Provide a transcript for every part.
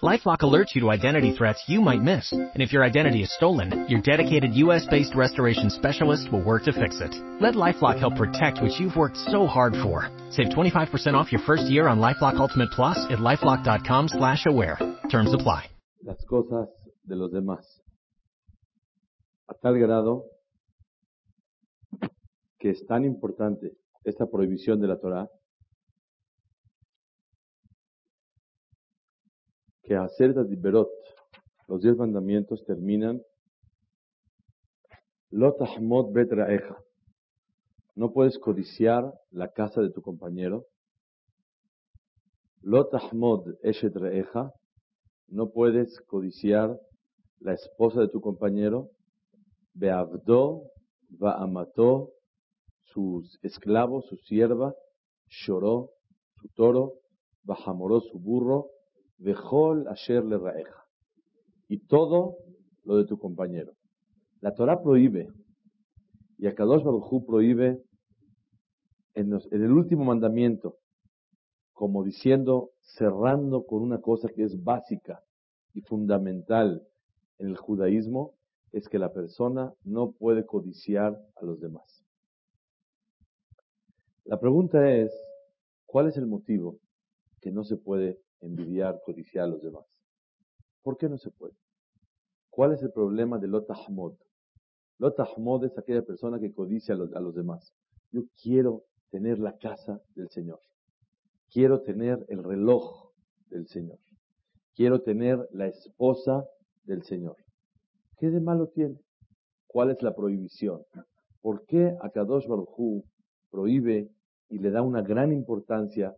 LifeLock alerts you to identity threats you might miss, and if your identity is stolen, your dedicated U.S.-based restoration specialist will work to fix it. Let LifeLock help protect what you've worked so hard for. Save 25% off your first year on LifeLock Ultimate Plus at LifeLock.com slash aware. Terms apply. Las cosas de los demás, a tal grado que es tan importante esta prohibición de la Torah que hacer Berot, los diez mandamientos terminan Lotahmod betraeja. No puedes codiciar la casa de tu compañero. Lotahmod eshet reeja. No puedes codiciar la esposa de tu compañero. Beavdo va amató sus esclavos, su sierva, lloró su toro, bajamoró su burro, Vejol asher le raeja. Y todo lo de tu compañero. La Torah prohíbe, y Akadosh Baruj prohíbe en, en el último mandamiento, como diciendo, cerrando con una cosa que es básica y fundamental en el judaísmo, es que la persona no puede codiciar a los demás. La pregunta es, ¿cuál es el motivo que no se puede envidiar, codiciar a los demás. ¿Por qué no se puede? ¿Cuál es el problema de Lotahmod? Lotahmod es aquella persona que codicia a los, demás. Yo quiero tener la casa del Señor. Quiero tener el reloj del Señor. Quiero tener la esposa del Señor. ¿Qué de malo tiene? ¿Cuál es la prohibición? ¿Por qué Akadosh Baruj prohíbe y le da una gran importancia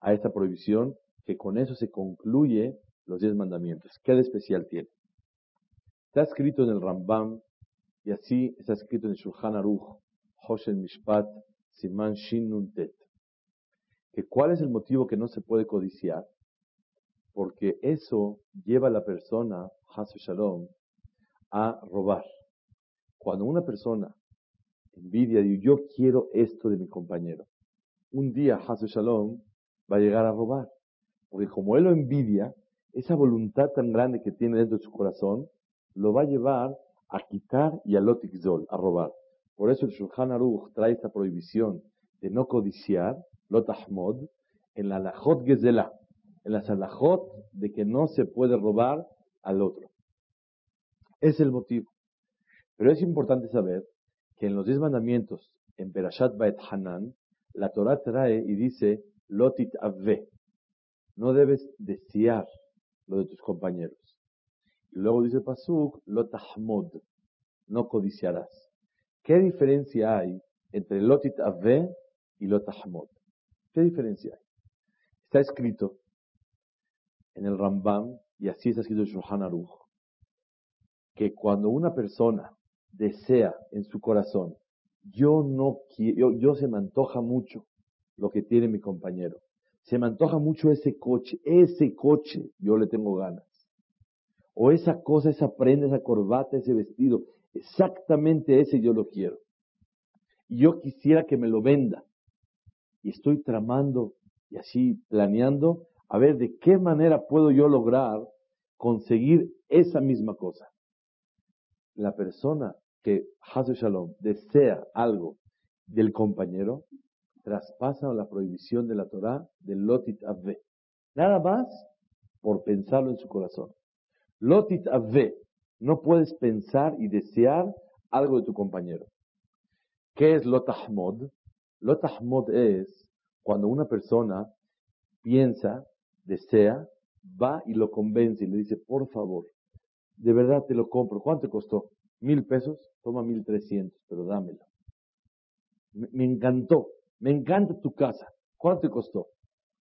a esta prohibición que con eso se concluye los diez mandamientos. ¿Qué especial tiene? Está escrito en el Rambam y así está escrito en el Shulchan Aruch, Hoshen Mishpat, Siman Shin Tet. Que cuál es el motivo que no se puede codiciar? Porque eso lleva a la persona, Hasu Shalom, a robar. Cuando una persona envidia y yo quiero esto de mi compañero, un día Hasu Shalom va a llegar a robar. Porque como él lo envidia, esa voluntad tan grande que tiene dentro de su corazón, lo va a llevar a quitar y a lotikzol, a robar. Por eso el Shulchan Aruch trae esta prohibición de no codiciar, lotahmod, en la alajot gezela, en las alajot de que no se puede robar al otro. Es el motivo. Pero es importante saber que en los diez mandamientos, en Berashat Baet Hanan, la Torah trae y dice, lotit avve, no debes desear lo de tus compañeros. Y luego dice Pasuk, lo tahmod, no codiciarás. ¿Qué diferencia hay entre lotit ave y lo tahmod? ¿Qué diferencia hay? Está escrito en el Rambam, y así está escrito en Shulchan Aruch, que cuando una persona desea en su corazón, yo no quiero, yo se me antoja mucho lo que tiene mi compañero se me antoja mucho ese coche, ese coche, yo le tengo ganas. O esa cosa, esa prenda, esa corbata, ese vestido, exactamente ese yo lo quiero. Y yo quisiera que me lo venda. Y estoy tramando y así planeando a ver de qué manera puedo yo lograr conseguir esa misma cosa. La persona que, Hazu Shalom, desea algo del compañero, traspasa la prohibición de la Torah del Lotit Avve. Nada más por pensarlo en su corazón. Lotit Avve. No puedes pensar y desear algo de tu compañero. ¿Qué es Lotahmod? Lotahmod es cuando una persona piensa, desea, va y lo convence y le dice, por favor, de verdad te lo compro. ¿Cuánto costó? ¿Mil pesos? Toma mil trescientos, pero dámelo. Me encantó. Me encanta tu casa. ¿Cuánto te costó?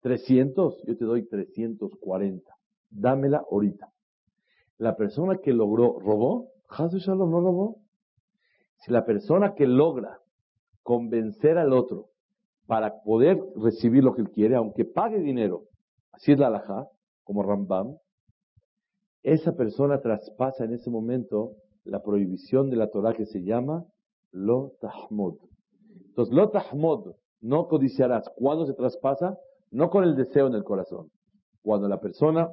300, yo te doy 340. Dámela ahorita. La persona que logró, ¿robó? Hazu Shalom no robó. Si la persona que logra convencer al otro para poder recibir lo que él quiere, aunque pague dinero, así es la alajá, como Rambam, esa persona traspasa en ese momento la prohibición de la Torah que se llama lo tahmud. Entonces, lo no codiciarás. ¿Cuándo se traspasa? No con el deseo en el corazón. Cuando la persona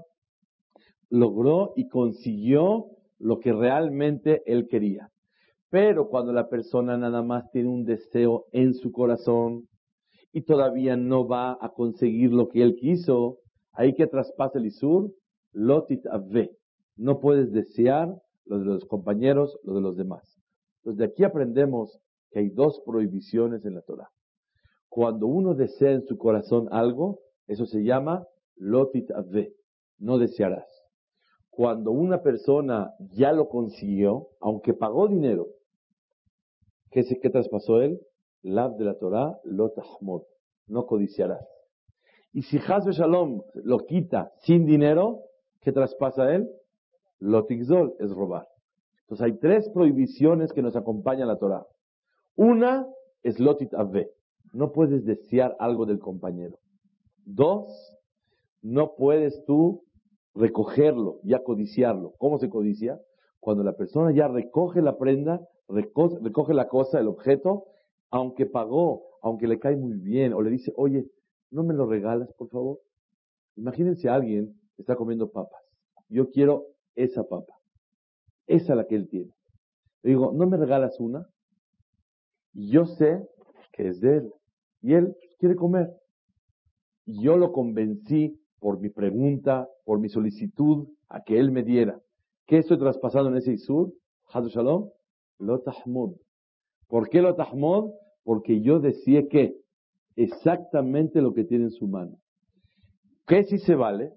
logró y consiguió lo que realmente él quería. Pero cuando la persona nada más tiene un deseo en su corazón y todavía no va a conseguir lo que él quiso, ahí que traspasa el Isur, lotit ave. No puedes desear lo de los compañeros, lo de los demás. Entonces de aquí aprendemos que hay dos prohibiciones en la Torah. Cuando uno desea en su corazón algo, eso se llama lotit ave. No desearás. Cuando una persona ya lo consiguió, aunque pagó dinero, ¿qué, qué traspasó él? Lab de la Torah, lotahmod. No codiciarás. Y si Hazbe Shalom lo quita sin dinero, ¿qué traspasa él? Lotigzol es robar. Entonces hay tres prohibiciones que nos acompañan la Torah. Una es lotit ave. No puedes desear algo del compañero. Dos, no puedes tú recogerlo, y codiciarlo. ¿Cómo se codicia? Cuando la persona ya recoge la prenda, recoge, la cosa, el objeto, aunque pagó, aunque le cae muy bien, o le dice, oye, ¿no me lo regalas, por favor? Imagínense a alguien que está comiendo papas. Yo quiero esa papa. Esa la que él tiene. Le digo, ¿no me regalas una? yo sé que es de él. Y él quiere comer. Y yo lo convencí por mi pregunta, por mi solicitud, a que él me diera. ¿Qué estoy traspasando en ese Isur? Hadu Shalom, lo tahmud. ¿Por qué lo tahmud? Porque yo decía que exactamente lo que tiene en su mano. ¿Qué si se vale?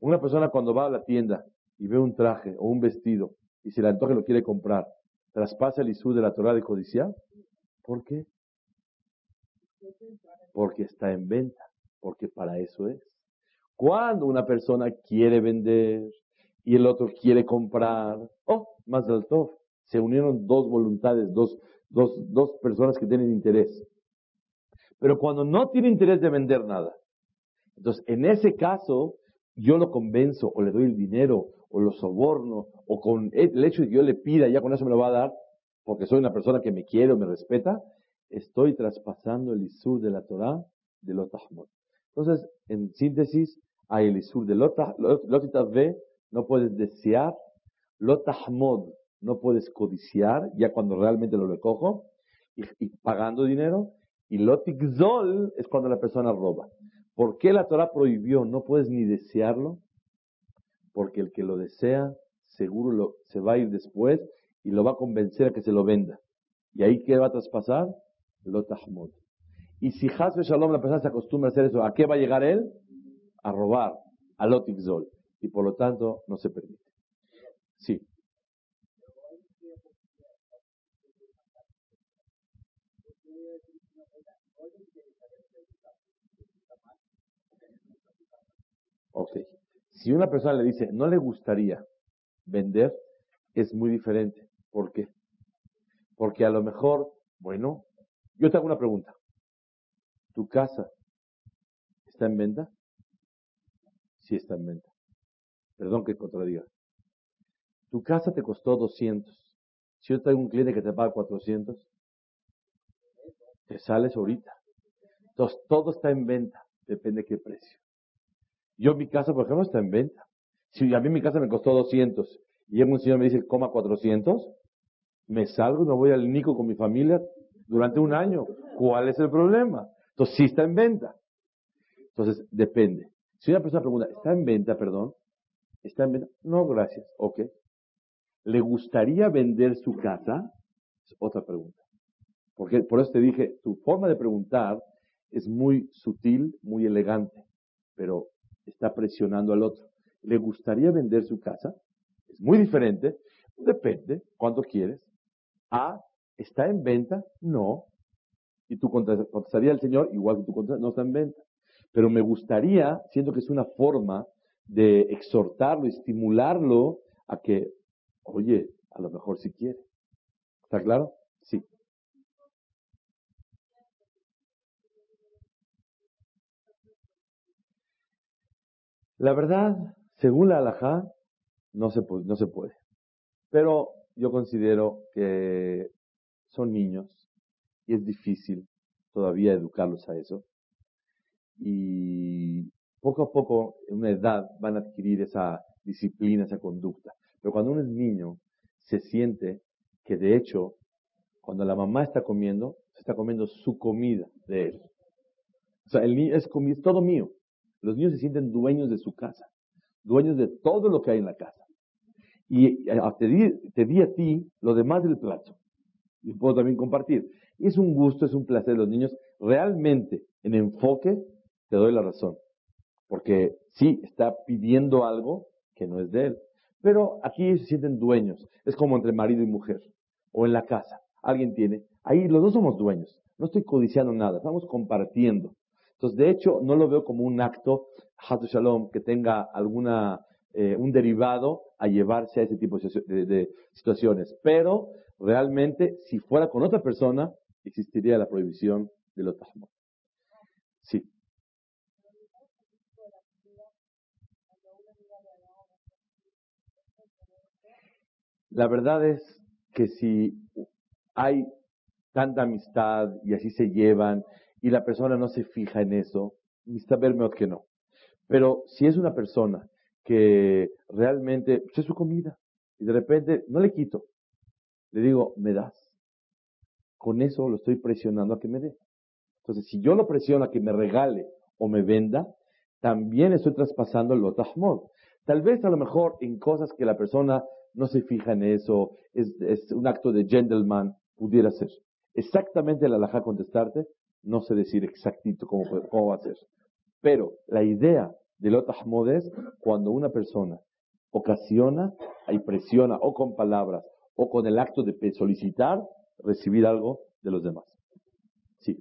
Una persona cuando va a la tienda y ve un traje o un vestido y se le antoja y lo quiere comprar, traspasa el Isur de la Torah de codiciar. ¿Por qué? Porque está en venta, porque para eso es. Cuando una persona quiere vender y el otro quiere comprar, oh, más del todo, se unieron dos voluntades, dos, dos, dos personas que tienen interés. Pero cuando no tiene interés de vender nada, entonces en ese caso yo lo convenzo o le doy el dinero o lo soborno o con el hecho de que yo le pida, ya con eso me lo va a dar, porque soy una persona que me quiere o me respeta, estoy traspasando el isur de la Torah de los Tahmud. Entonces, en síntesis, hay el isur de Lotitave, no puedes desear, Lotahmod, no puedes codiciar, ya cuando realmente lo recojo, y, pagando dinero, y Lotigzol es cuando la persona roba. ¿Por qué la Torah prohibió? No puedes ni desearlo, porque el que lo desea, seguro lo, se va a ir después y lo va a convencer a que se lo venda. ¿Y ahí qué va a traspasar? Lotahmod. Y si Hasbe Shalom la persona se acostumbra a hacer eso, ¿a qué va a llegar él? A robar, a Lotikzol. Y por lo tanto no se permite. Sí. Ok. Si una persona le dice, no le gustaría vender, es muy diferente. ¿Por qué? Porque a lo mejor, bueno, yo te hago una pregunta. ¿Tu casa está en venta? Sí está en venta. Perdón que contradiga. Tu casa te costó 200. Si yo traigo un cliente que te paga 400, te sales ahorita. Entonces, todo está en venta. Depende de qué precio. Yo, mi casa, por ejemplo, está en venta. Si a mí mi casa me costó 200 y un señor me dice, coma 400, me salgo y me voy al Nico con mi familia durante un año. ¿Cuál es el problema? Entonces, sí está en venta. Entonces, depende. Si una persona pregunta, ¿está en venta, perdón? ¿Está en venta? No, gracias. Ok. ¿Le gustaría vender su casa? Es otra pregunta. Porque por eso te dije, tu forma de preguntar es muy sutil, muy elegante, pero está presionando al otro. ¿Le gustaría vender su casa? Es muy diferente. Depende, ¿cuánto quieres? A, ¿está en venta? No. Y tú contestaría al Señor, igual que tú no está en venta. Pero me gustaría, siento que es una forma de exhortarlo, estimularlo a que, oye, a lo mejor si quiere. ¿Está claro? Sí. La verdad, según la halajá, no se, no se puede. Pero yo considero que son niños y es difícil todavía educarlos a eso. Y poco a poco, en una edad, van a adquirir esa disciplina, esa conducta. Pero cuando uno es niño, se siente que de hecho, cuando la mamá está comiendo, se está comiendo su comida de él. O sea, el niño es, todo mío. Los niños se sienten dueños de su casa, dueños de todo lo que hay en la casa. Y te di a ti lo demás del plato. Y puedo también compartir. Y es un gusto, es un placer. Los niños realmente, en enfoque, te doy la razón. Porque sí, está pidiendo algo que no es de él. Pero aquí se sienten dueños. Es como entre marido y mujer. O en la casa. Alguien tiene. Ahí los dos somos dueños. No estoy codiciando nada. Estamos compartiendo. Entonces, de hecho, no lo veo como un acto, Hatu Shalom, que tenga alguna, eh, un derivado a llevarse a ese tipo de, situaciones. Pero, realmente, si fuera con otra persona, existiría la prohibición de los tajmos. Sí. La verdad es que si hay tanta amistad y así se llevan y la persona no se fija en eso, verme que no. Pero si es una persona que realmente pues, es su comida y de repente no le quito, le digo, me das. Con eso lo estoy presionando a que me dé. Entonces, si yo lo presiono a que me regale o me venda, también estoy traspasando el lotahmod. Tal vez a lo mejor en cosas que la persona no se fija en eso, es, un acto de gentleman, pudiera ser. Exactamente la alhaja contestarte, no sé decir exactito cómo, cómo va a ser. Pero la idea de Lotahmod es cuando una persona ocasiona y presiona o con palabras o con el acto de solicitar recibir algo de los demás. Sí.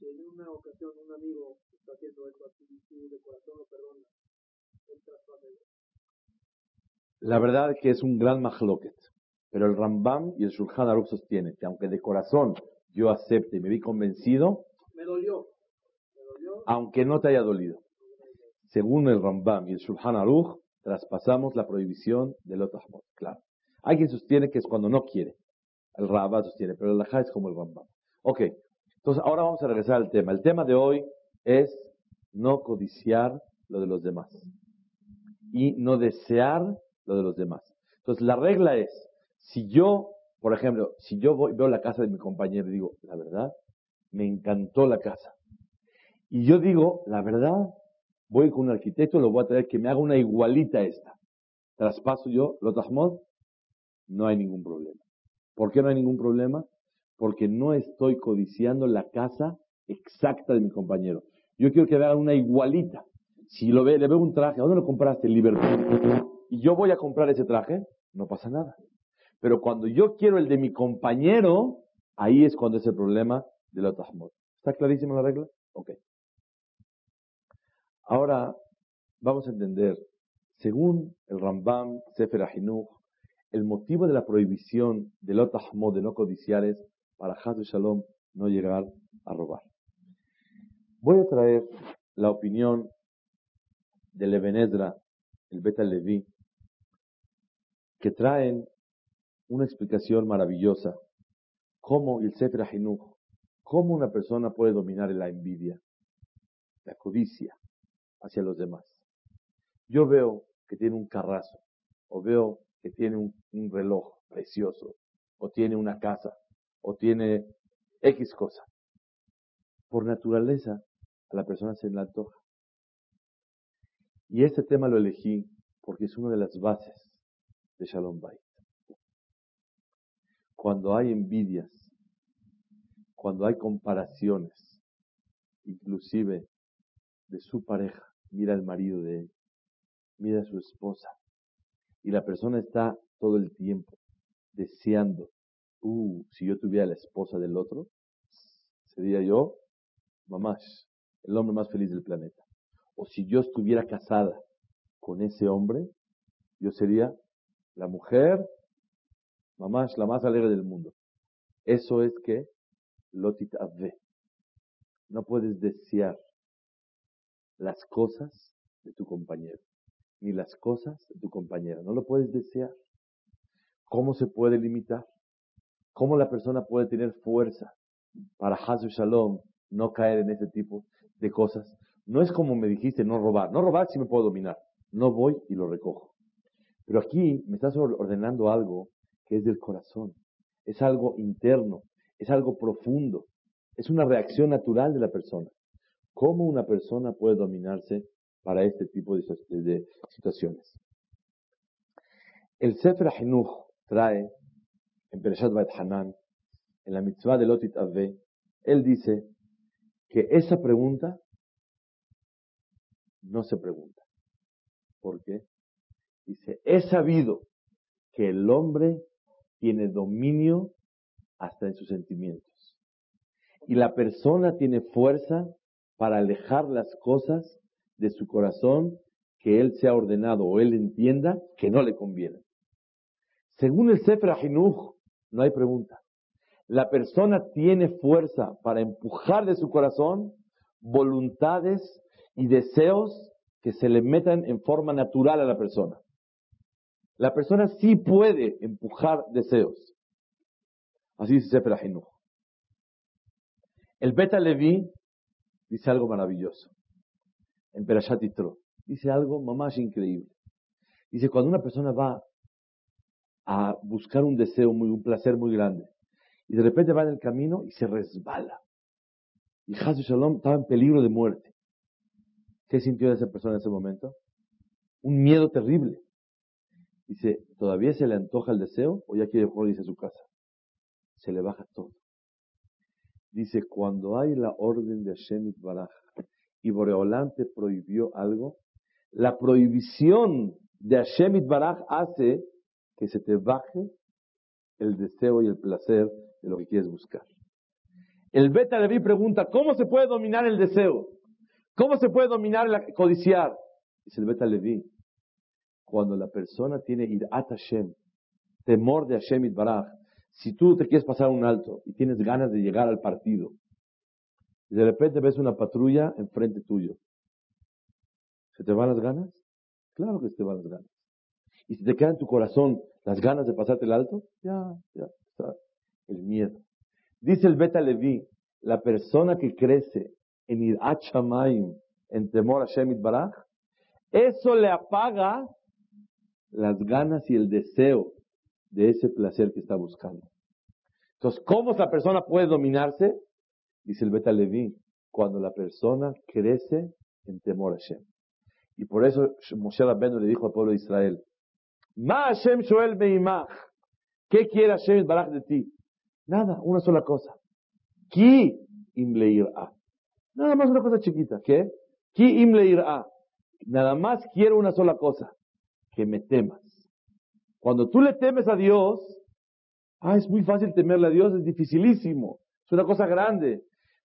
En una ocasión un amigo está haciendo así de corazón lo perdona, la verdad es que es un gran mahloket. Pero el Rambam y el Shulchan Aruch sostienen que aunque de corazón yo acepte y me vi convencido, me dolió. aunque no te haya dolido. Según el Rambam y el Shulchan Aruch, traspasamos la prohibición del Otahmot. Claro. Hay quien sostiene que es cuando no quiere. El Rabba sostiene, pero el Lajá es como el Rambam. Ok. Entonces, ahora vamos a regresar al tema. El tema de hoy es no codiciar lo de los demás. Y no desear lo de los demás. Entonces, la regla es, si yo, por ejemplo, si yo voy, veo la casa de mi compañero y digo, la verdad, me encantó la casa. Y yo digo, la verdad, voy con un arquitecto, lo voy a traer que me haga una igualita a esta. Traspaso yo, lo tajmod, no hay ningún problema. ¿Por qué no hay ningún problema? Porque no estoy codiciando la casa exacta de mi compañero. Yo quiero que me haga una igualita. Si lo ve, le veo un traje, ¿dónde lo compraste? Liverpool y yo voy a comprar ese traje, no pasa nada. Pero cuando yo quiero el de mi compañero, ahí es cuando es el problema de la tahmud. ¿Está clarísima la regla? Ok. Ahora vamos a entender, según el Rambam Sefer Ahinuch, el motivo de la prohibición del Otahmod de no codiciar es para Hazu Shalom no llegar a robar. Voy a traer la opinión del Ebenezra, el Beta Levi, que traen una explicación maravillosa. Cómo el Sefer Hinuch, cómo una persona puede dominar la envidia, la codicia hacia los demás. Yo veo que tiene un carrazo, o veo que tiene un, reloj precioso, o tiene una casa, o tiene X cosa. Por naturaleza, a la persona se le antoja. Y este tema lo elegí porque es una de las bases de Shalom Bait. Cuando hay envidias, cuando hay comparaciones, inclusive de su pareja, mira al marido de él, mira a su esposa, y la persona está todo el tiempo deseando, uh, si yo tuviera la esposa del otro, sería yo, mamás, el hombre más feliz del planeta. O si yo estuviera casada con ese hombre, yo sería la mujer, mamá, es la más alegre del mundo. Eso es que Lotit Abbe. No puedes desear las cosas de tu compañero. Ni las cosas de tu compañera. No lo puedes desear. ¿Cómo se puede limitar? ¿Cómo la persona puede tener fuerza para Hazu Shalom no caer en ese tipo de cosas? No es como me dijiste, no robar. No robar si me puedo dominar. No voy y lo recojo. Pero aquí me estás ordenando algo que es del corazón. Es algo interno. Es algo profundo. Es una reacción natural de la persona. ¿Cómo una persona puede dominarse para este tipo de, situaciones? El Sefer Hinuch trae en Pereshat Bait Hanan, en la mitzvah de Lotit Ave, él dice que esa pregunta no se pregunta. ¿Por qué? Dice, he sabido que el hombre tiene dominio hasta en sus sentimientos. Y la persona tiene fuerza para alejar las cosas de su corazón que él se ha ordenado o él entienda que no le convienen. Según el Sefer Ahinuch, no hay pregunta. La persona tiene fuerza para empujar de su corazón voluntades y deseos que se le metan en forma natural a la persona. La persona sí puede empujar deseos. Así dice Sefer Ahinuch. El Beta Levi dice algo maravilloso. En Perashat Dice algo más increíble. Dice, cuando una persona va a buscar un deseo, muy, un placer muy grande. Y de repente va en el camino y se resbala. Y Hazu Shalom estaba en peligro de muerte. ¿Qué sintió esa persona en ese momento? Un miedo terrible. Dice, ¿todavía se le antoja el deseo o ya quiere irse a su casa? Se le baja todo. Dice, cuando hay la orden de Hashem Baraj y Boreolam te prohibió algo, la prohibición de Hashem Baraj hace que se te baje el deseo y el placer de lo que quieres buscar. El Beta Levi pregunta, ¿cómo se puede dominar el deseo? ¿Cómo se puede dominar el codiciar? Dice el Beta Levi, cuando la persona tiene irat Hashem, temor de Hashem Baraj, si tú te quieres pasar un alto y tienes ganas de llegar al partido, y de repente ves una patrulla enfrente tuyo, ¿se te van las ganas? Claro que se te van las ganas. Y si te queda en tu corazón las ganas de pasarte el alto, ya, ya está el miedo. Dice el Beta Levi, la persona que crece en ir Shamayim, en temor a Shemit Baraj, eso le apaga las ganas y el deseo de ese placer que está buscando. Entonces, ¿cómo esa persona puede dominarse? Dice el Beta Levi, cuando la persona crece en temor a Shem. Y por eso Moshe Rabbeinu le dijo al pueblo de Israel, Ma Hashem Shoel ¿Qué quiere Hashem Baraj de ti? Nada, una sola cosa. Ki im Nada más una cosa chiquita. ¿Qué? Ki im Nada más quiero una sola cosa. Que me temas. Cuando tú le temes a Dios, ah, es muy fácil temerle a Dios, es dificilísimo. Es una cosa grande.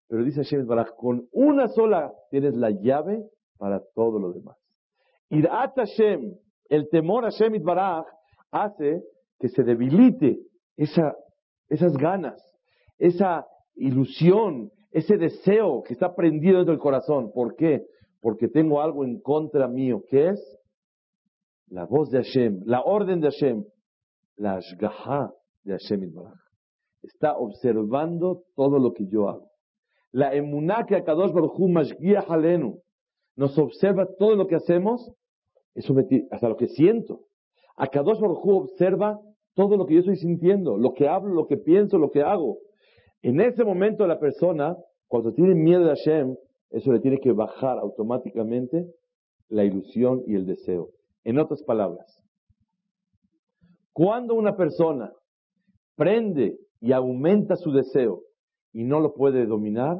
Pero dice Hashem Baraj, con una sola tienes la llave para todo lo demás. Irat Hashem, el temor a Shemit Baraj hace que se debilite esa, esas ganas, esa ilusión, ese deseo que está prendido dentro del corazón. ¿Por qué? Porque tengo algo en contra mío, que es la voz de Hashem, la orden de Hashem, la ashgaha de Hashem Baraj. Está observando todo lo que yo hago. La emuná que Akadosh Baruch Hu halenu nos observa todo lo que hacemos eso hasta lo que siento. A Kadosh Baruj observa todo lo que yo estoy sintiendo, lo que hablo, lo que pienso, lo que hago. En ese momento la persona, cuando tiene miedo de Hashem, eso le tiene que bajar automáticamente la ilusión y el deseo. En otras palabras, cuando una persona prende y aumenta su deseo y no lo puede dominar,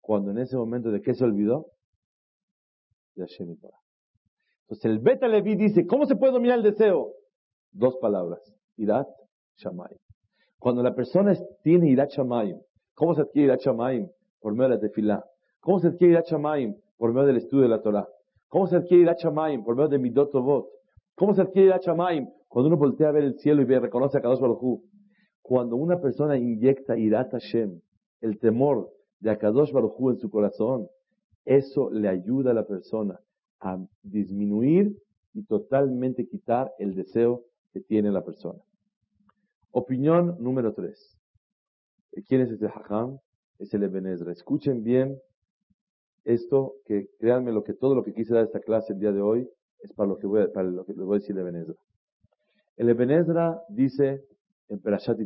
cuando en ese momento de qué se olvidó? De Hashem y Torah. Entonces el Beta Levi dice, ¿cómo se puede dominar el deseo? Dos palabras, Irat Shamayim. Cuando la persona tiene Irat Shamayim, ¿cómo se adquiere Irat Shamayim? Por medio de la tefilá. ¿Cómo se adquiere Irat Shamayim? Por medio del estudio de la Torah. ¿Cómo se adquiere Irat Shamayim? Por medio de Midot Tovot. ¿Cómo se adquiere Irat Shamayim? Cuando uno voltea a ver el cielo y reconoce a Kadosh Baruj Cuando una persona inyecta Irat Hashem, el temor de Akadosh Baruj en su corazón, eso le ayuda a la persona a disminuir y totalmente quitar el deseo que tiene la persona. Opinión número tres. ¿Quién es este Hajam? Es el Ebenezra. Escuchen bien esto, que créanme lo que todo lo que quise dar esta clase el día de hoy es para lo que voy para lo que les voy a decir de Ebenezra. El Ebenezra dice en Perashat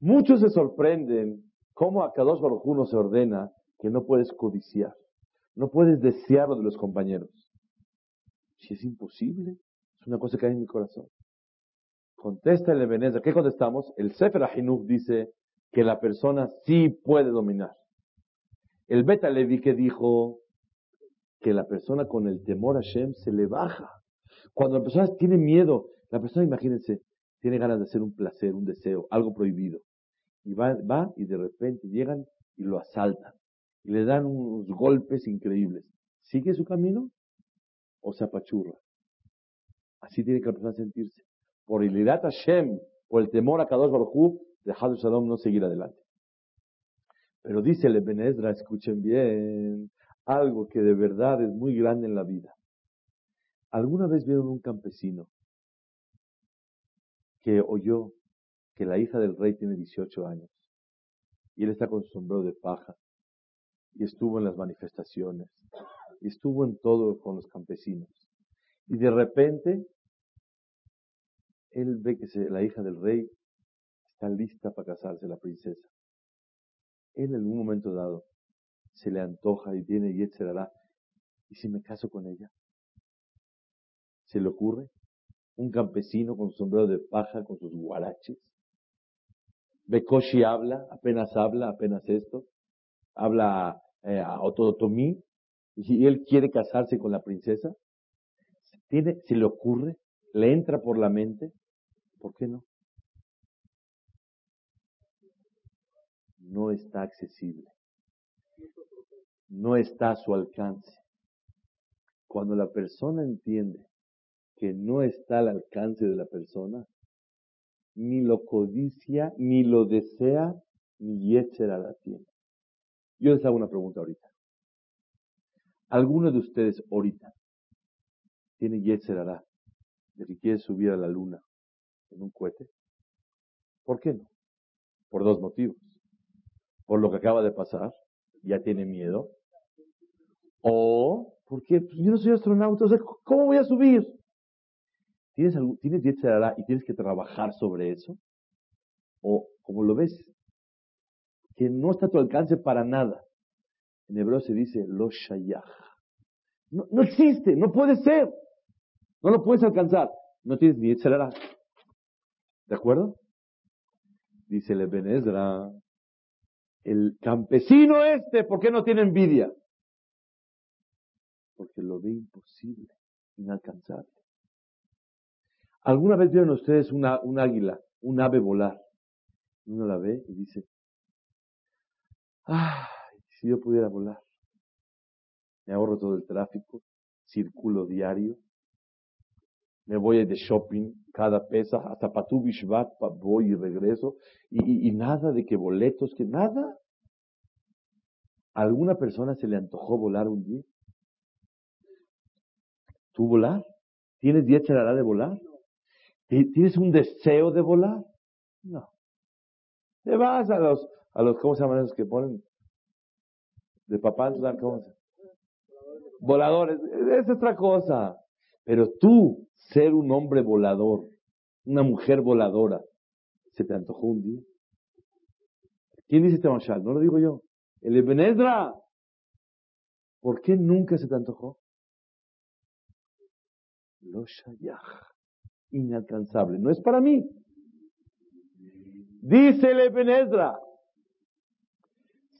muchos se sorprenden cómo a Kadosh Baruj uno se ordena que no puedes codiciar, no puedes desear lo de los compañeros. Si es imposible, es una cosa que hay en mi corazón. Contesta el Ebenezer. ¿Qué contestamos? El Sefer Ahinuch dice que la persona sí puede dominar. El Beta Levi que dijo que la persona con el temor a Shem se le baja. Cuando la persona tiene miedo, la persona, imagínense, tiene ganas de hacer un placer, un deseo, algo prohibido. Y va, y de repente llegan y lo asaltan. Y le dan unos golpes increíbles. ¿Sigue su camino? ¿O se apachurra? Así tiene que la persona sentirse por el irat Hashem, por el temor a Kadosh Baruj dejado Shalom no seguir adelante. Pero dice el escuchen bien, algo que de verdad es muy grande en la vida. ¿Alguna vez vieron un campesino que oyó que la hija del rey tiene 18 años y él está con su sombrero de paja y estuvo en las manifestaciones y estuvo en todo con los campesinos y de repente él ve que la hija del rey está lista para casarse, la princesa. Él en un momento dado se le antoja y tiene Yetzerará. ¿Y si me caso con ella? ¿Se le ocurre? Un campesino con sombrero de paja, con sus guaraches. Bekoshi habla, apenas habla, apenas esto. Habla eh, a Ototomí. Y él quiere casarse con la princesa. ¿Tiene, ¿Se le ocurre? ¿Le entra por la mente? ¿Por qué no? No está accesible. No está a su alcance. Cuando la persona entiende que no está al alcance de la persona, ni lo codicia, ni lo desea, ni Yetzera la tiene. Yo les hago una pregunta ahorita. ¿Alguno de ustedes ahorita tiene Yetzerara de que quiere subir a la luna en un cohete? ¿Por qué no? Por dos motivos. Por lo que acaba de pasar, ya tiene miedo. O porque pues, yo no soy astronauta, o sea, ¿cómo voy a subir? ¿Tienes, ¿Tienes y tienes que trabajar sobre eso? O, como lo ves, que no está a tu alcance para nada. En hebreo se dice lo shayach. No, no existe, no puede ser. No lo puedes alcanzar. No tienes ni Yetzerara. ¿De acuerdo? Dice el el campesino este, ¿por qué no tiene envidia? Porque lo ve imposible, inalcanzable. ¿Alguna vez vieron ustedes un águila, un ave volar? Uno la ve y dice, ay, si yo pudiera volar, me ahorro todo el tráfico, circulo diario, me voy de shopping cada pesa, hasta Patu Bishvat voy y regreso, y, nada de que boletos, que nada. ¿A alguna persona se le antojó volar un día? ¿Tú volar? ¿Tienes día de volar? ¿Tienes un deseo de volar? No. Te vas a los, a los, ¿cómo se llaman esos que ponen? De papá, ¿cómo se Voladores, es otra cosa. Pero tú, ser un hombre volador, una mujer voladora, ¿se te antojó un día? ¿Quién dice este mashal? No lo digo yo. El Ebenedra. ¿Por qué nunca se te antojó? Lo shayach. Inalcanzable. No es para mí. Dice el.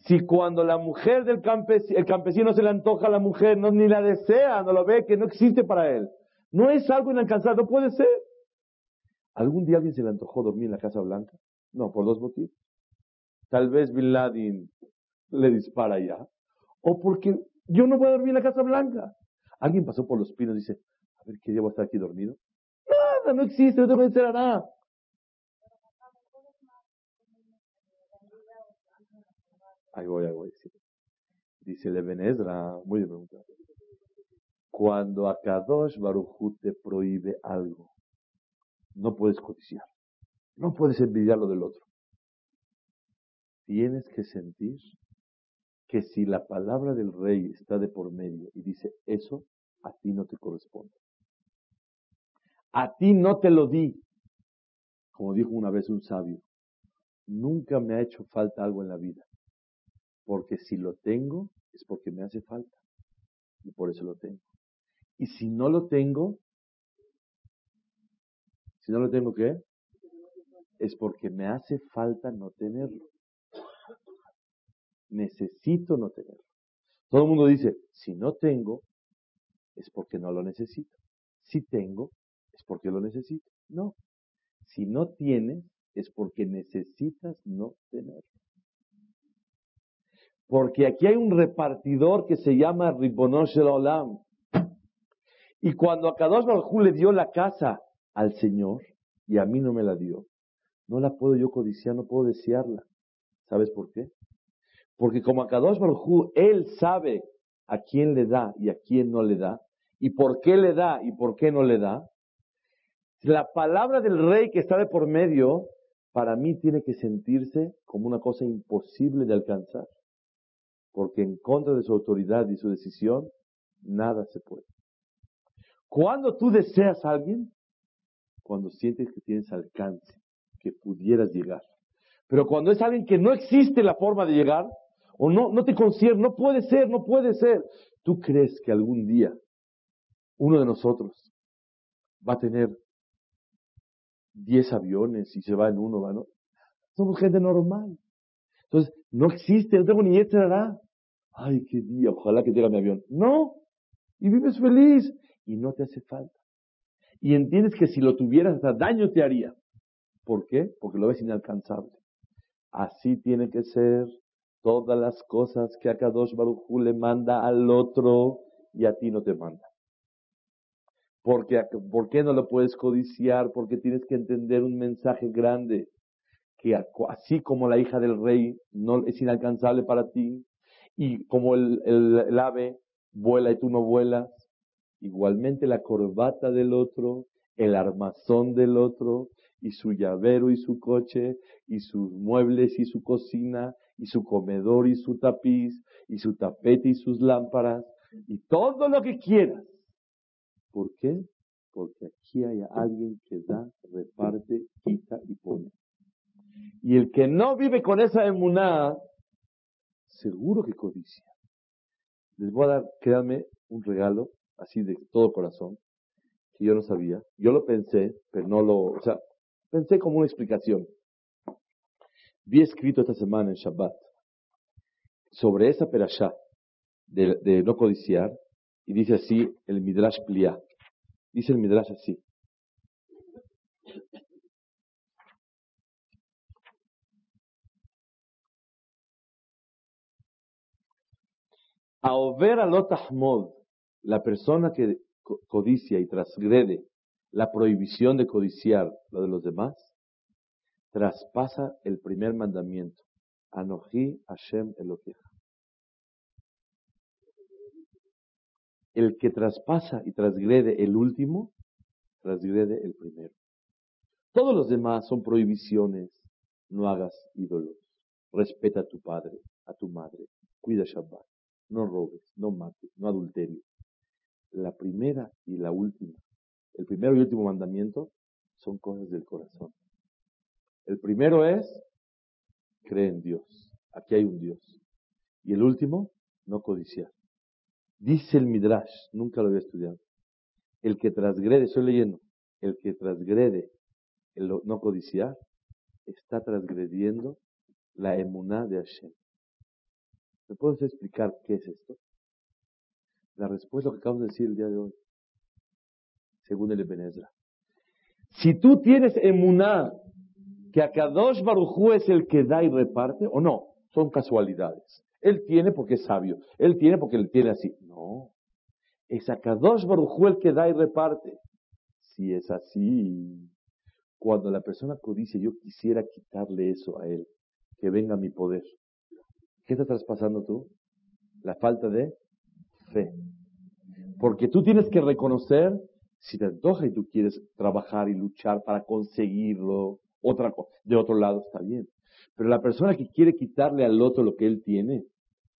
Si cuando la mujer del campesino, el campesino se le antoja a la mujer, no, ni la desea, no lo ve, que no existe para él. No es algo inalcanzable, no puede ser. ¿Algún día alguien se le antojó dormir en la Casa Blanca? No, por dos motivos. Tal vez Bin Laden le dispara allá. O porque yo no voy a dormir en la Casa Blanca. Alguien pasó por los pinos y dice, a ver, ¿qué llevo estar aquí dormido? No existe, no te nada. Ahí voy, ahí voy. Dice Leven Ezra, muy de pregunta. Cuando Akadosh Baruchu te prohíbe algo, no puedes codiciar. No puedes envidiar lo del otro. Tienes que sentir que si la palabra del rey está de por medio y dice eso, a ti no te corresponde. A ti no te lo di. Como dijo una vez un sabio, nunca me ha hecho falta algo en la vida. Porque si lo tengo, es porque me hace falta. Y por eso lo tengo. Y si no lo tengo, si no lo tengo, ¿qué? Es porque me hace falta no tenerlo. Necesito no tenerlo. Todo el mundo dice, si no tengo, es porque no lo necesito. Si tengo, porque lo necesito. No. Si no tienes, es porque necesitas no tenerlo. Porque aquí hay un repartidor que se llama Ribonosh el Olam. Y cuando a Kadosh Baruj le dio la casa al Señor y a mí no me la dio, no la puedo yo codiciar, no puedo desearla. ¿Sabes por qué? Porque como a Kadosh Baruj él sabe a quién le da y a quién no le da, y por qué le da y por qué no le da, la palabra del rey que está de por medio, para mí tiene que sentirse como una cosa imposible de alcanzar. Porque en contra de su autoridad y su decisión, nada se puede. Cuando tú deseas a alguien, cuando sientes que tienes alcance, que pudieras llegar. Pero cuando es alguien que no existe la forma de llegar, o no, no te concierne, no puede ser, no puede ser, tú crees que algún día uno de nosotros va a tener 10 aviones y se va en uno, ¿no? Somos gente normal. Entonces, no existe, no tengo ni hará. Ay, qué día, ojalá que tenga mi avión. No, y vives feliz y no te hace falta. Y entiendes que si lo tuvieras hasta daño te haría. ¿Por qué? Porque lo ves inalcanzable. Así tiene que ser todas las cosas que a Kadosh Baruj le manda al otro y a ti no te manda. Porque, ¿Por qué no lo puedes codiciar? Porque tienes que entender un mensaje grande, que así como la hija del rey no es inalcanzable para ti, y como el, el ave vuela y tú no vuelas, igualmente la corbata del otro, el armazón del otro, y su llavero y su coche, y sus muebles y su cocina, y su comedor y su tapiz, y su tapete y sus lámparas, y todo lo que quieras ¿Por qué? Porque aquí hay alguien que da, reparte, quita y pone. Y el que no vive con esa emuná, seguro que codicia. Les voy a dar, créanme, un regalo, así de todo corazón, que yo no sabía. Yo lo pensé, pero no lo, o sea, pensé como una explicación. Vi escrito esta semana en Shabbat sobre esa perashá de, de no codiciar, y dice así el Midrash Pliá. Dice el Midrash así. A over alotahmod, la persona que codicia y transgrede la prohibición de codiciar lo de los demás, traspasa el primer mandamiento. Anoji Hashem Elokeja. El que traspasa y transgrede el último, transgrede el primero. Todos los demás son prohibiciones. No hagas ídolos. Respeta a tu padre, a tu madre. Cuida Shabbat. No robes, no mates, no adulterio. La primera y la última, el primero y último mandamiento son cosas del corazón. El primero es, cree en Dios. Aquí hay un Dios. Y el último, no codiciar. Dice el Midrash, nunca lo había estudiado. El que transgrede, estoy leyendo, el que transgrede el no codiciar, está transgrediendo la emuná de Hashem. ¿Me puedes explicar qué es esto? La respuesta que acabamos de decir el día de hoy, según el Ebenezra. Si tú tienes emuná que Akadosh Barujú es el que da y reparte, o no, son casualidades. Él tiene porque es sabio. Él tiene porque le tiene así. No. Es Akadosh Baruj el que da y reparte. Si es así, cuando la persona codicia, yo quisiera quitarle eso a él, que venga mi poder. ¿Qué estás pasando tú? La falta de fe. Porque tú tienes que reconocer si te antoja y tú quieres trabajar y luchar para conseguirlo, otra de otro lado está bien. Pero la persona que quiere quitarle al otro lo que él tiene,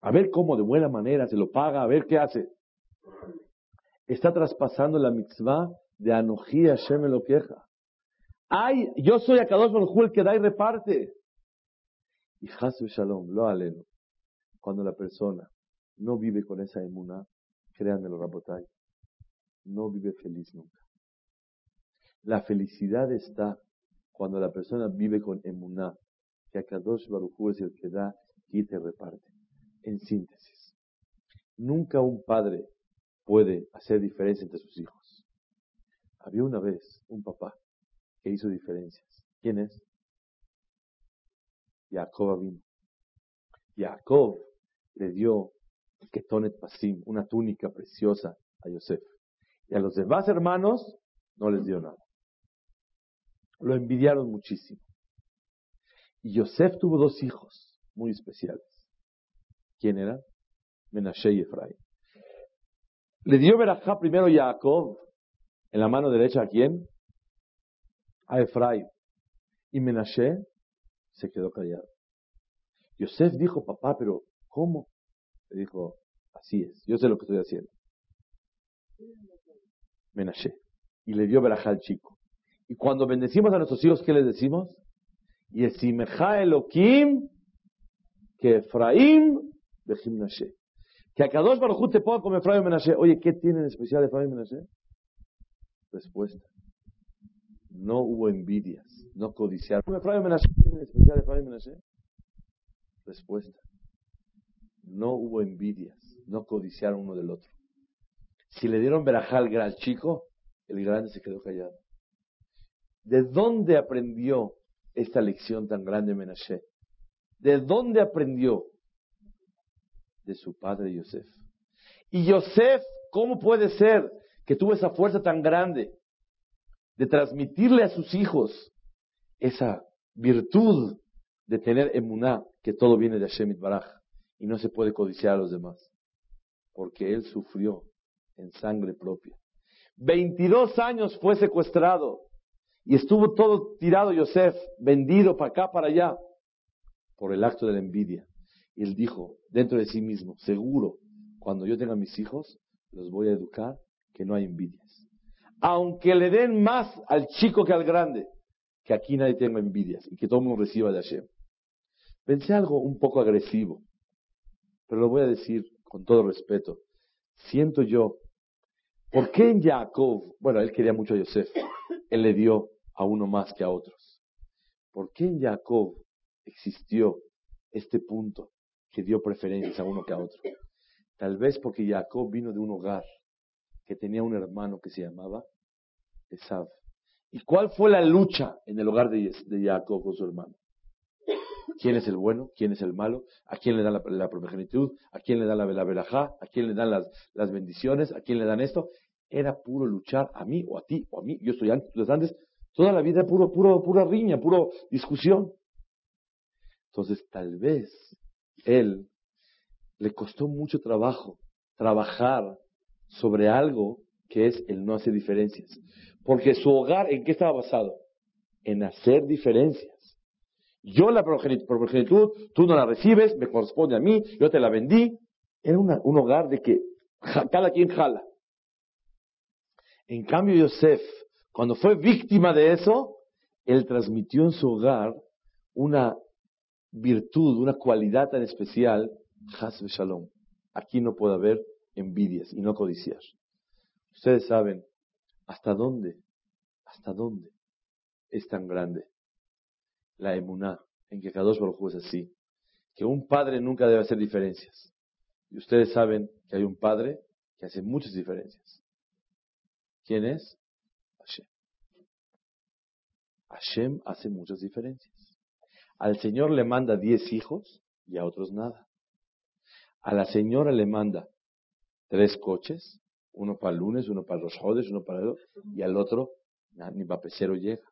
a ver cómo de buena manera se lo paga, a ver qué hace, está traspasando la mitzvah de Anoji Hashem lo queja. Ay, yo soy Akadosh Baruj el que da y reparte. Y Hasbe Shalom, lo aleno. Cuando la persona no vive con esa emuná, créanmelo, Rabotay, no vive feliz nunca. La felicidad está cuando la persona vive con emuná, que Akadosh Baruj es el que da y te reparte. En síntesis, nunca un padre puede hacer diferencia entre sus hijos. Había una vez un papá que hizo diferencias. ¿Quién es? Jacob vino. Jacob le dio Ketonet Pasim, una túnica preciosa a Yosef. Y a los demás hermanos no les dio nada. Lo envidiaron muchísimo. Y Yosef tuvo dos hijos muy especiales. ¿Quién eran? Menashe y Efraín. Le dio Berajá primero Jacob en la mano derecha a quién? A Efraín. Y Menashe se quedó callado. Yosef dijo, papá, pero ¿cómo? Le dijo, así es, yo sé lo que estoy haciendo. Menashe. Y le dio verajá al chico. Y cuando bendecimos a nuestros hijos, ¿qué les decimos? Y Esimeja Elohim que Efraim de Menashe. Que a Kadosh Baruj te ponga como Efraim Menashe. Oye, ¿qué tiene en especial Efraim Menashe? Respuesta. No hubo envidias, no codiciaron. ¿Efraim Menashe tiene en especial Efraim Menashe? Respuesta. No hubo envidias, no codiciaron uno del otro. Si le dieron verajá al gran chico, el grande se quedó callado. ¿De dónde aprendió esta lección tan grande Menashe? ¿De dónde aprendió? De su padre Yosef. Y Yosef, ¿cómo puede ser que tuvo esa fuerza tan grande de transmitirle a sus hijos esa virtud de tener emuná, que todo viene de Hashem Baraj, y no se puede codiciar a los demás? Porque él sufrió en sangre propia. 22 años fue secuestrado y estuvo todo tirado Yosef, vendido para acá, para allá, por el acto de la envidia. Y él dijo dentro de sí mismo, seguro, cuando yo tenga mis hijos, los voy a educar que no hay envidias. Aunque le den más al chico que al grande, que aquí nadie tenga envidias y que todo el mundo reciba de Hashem. Pensé algo un poco agresivo, pero lo voy a decir con todo respeto. Siento yo ¿Por qué en Jacob, bueno, él quería mucho a Yosef, él le dio a uno más que a otros? ¿Por qué en Jacob existió este punto que dio preferencia a uno que a otro? Tal vez porque Jacob vino de un hogar que tenía un hermano que se llamaba Esav. ¿Y cuál fue la lucha en el hogar de, Jacob con su hermano? ¿Quién es el bueno? ¿Quién es el malo? ¿A quién le dan la, la? ¿A quién le dan la, la verajá? ¿A quién le dan las, bendiciones? ¿A quién le dan esto? Era puro luchar a mí o a ti o a mí. Yo estoy antes, los antes. Toda la vida puro, puro, pura riña, puro discusión. Entonces, tal vez él le costó mucho trabajo trabajar sobre algo que es el no hacer diferencias. Porque su hogar, ¿en qué estaba basado? En hacer diferencias. Yo la progenitud, tú no la recibes, me corresponde a mí, yo te la vendí. Era un hogar de que cada quien jala. En cambio, Yosef, cuando fue víctima de eso, él transmitió en su hogar una virtud, una cualidad tan especial, Hasbe Shalom. Aquí no puede haber envidias y no codiciar. Ustedes saben hasta dónde, hasta dónde es tan grande la emuná, en que Kadosh Baruj es así, que un padre nunca debe hacer diferencias. Y ustedes saben que hay un padre que hace muchas diferencias. ¿Quién es? Hashem. Hashem hace muchas diferencias. Al Señor le manda diez hijos y a otros nada. A la señora le manda tres coches, uno para el lunes, uno para los jodes, uno para el otro, y al otro ni papecero llega.